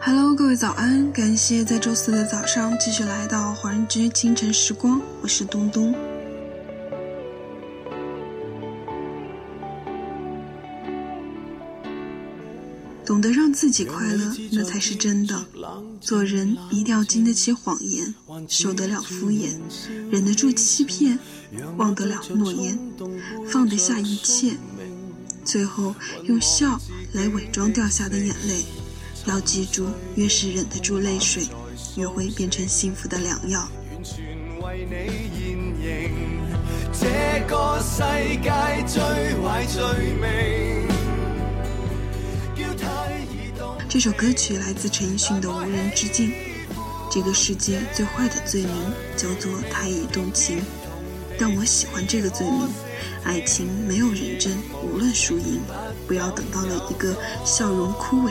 Hello，各位早安！感谢在周四的早上继续来到华人居清晨时光，我是东东。懂得让自己快乐，那才是真的。做人一定要经得起谎言，受得了敷衍，忍得住欺骗，忘得了诺言，放得下一切，最后用笑来伪装掉下的眼泪。要记住，越是忍得住泪水，越会变成幸福的良药。这个世界最坏罪名。这首歌曲来自陈奕迅的《无人之境》。这个世界最坏的罪名叫做太易动情，但我喜欢这个罪名。爱情没有认真，无论输赢，不要等到了一个笑容枯萎。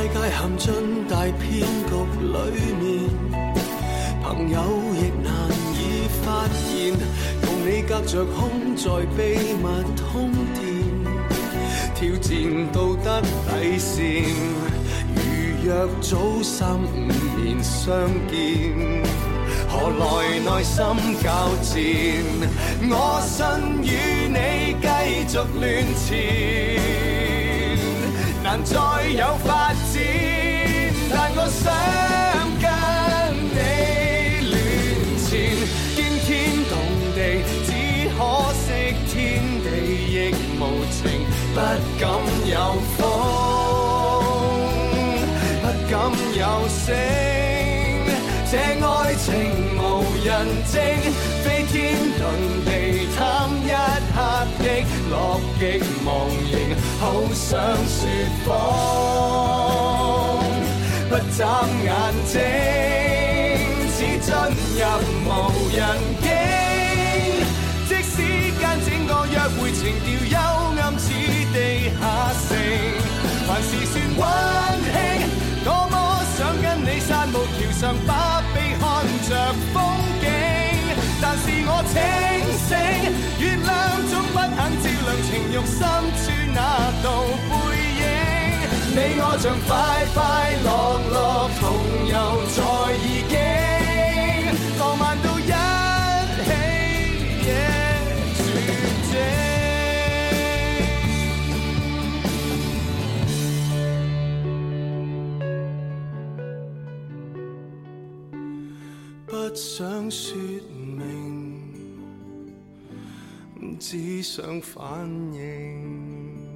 世界陷进大骗局里面，朋友亦难以发现，共你隔着空在秘密通电，挑战道德底线。如若早三五年相见，何来内心交战？我信与你继续乱缠，难再有发展。但我想跟你乱缠，惊天动地，只可惜天地亦无情，不敢有风。不敢有声，这爱情无人证，飞天遁地刻的乐极忘形，好想说谎，不眨眼睛，似进入无人境。即使间整个约会情调幽暗似地下城，凡事算亮情欲深处那道背影。你我像快快乐乐同游在意境，浪漫到一起。不想说明，只想反应。